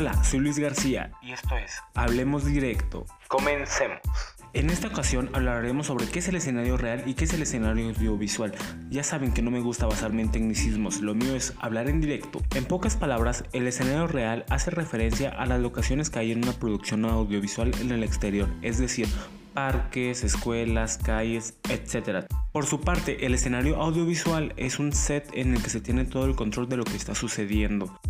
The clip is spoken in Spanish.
Hola, soy Luis García y esto es Hablemos Directo. Comencemos. En esta ocasión hablaremos sobre qué es el escenario real y qué es el escenario audiovisual. Ya saben que no me gusta basarme en tecnicismos, lo mío es hablar en directo. En pocas palabras, el escenario real hace referencia a las locaciones que hay en una producción audiovisual en el exterior, es decir, parques, escuelas, calles, etc. Por su parte, el escenario audiovisual es un set en el que se tiene todo el control de lo que está sucediendo.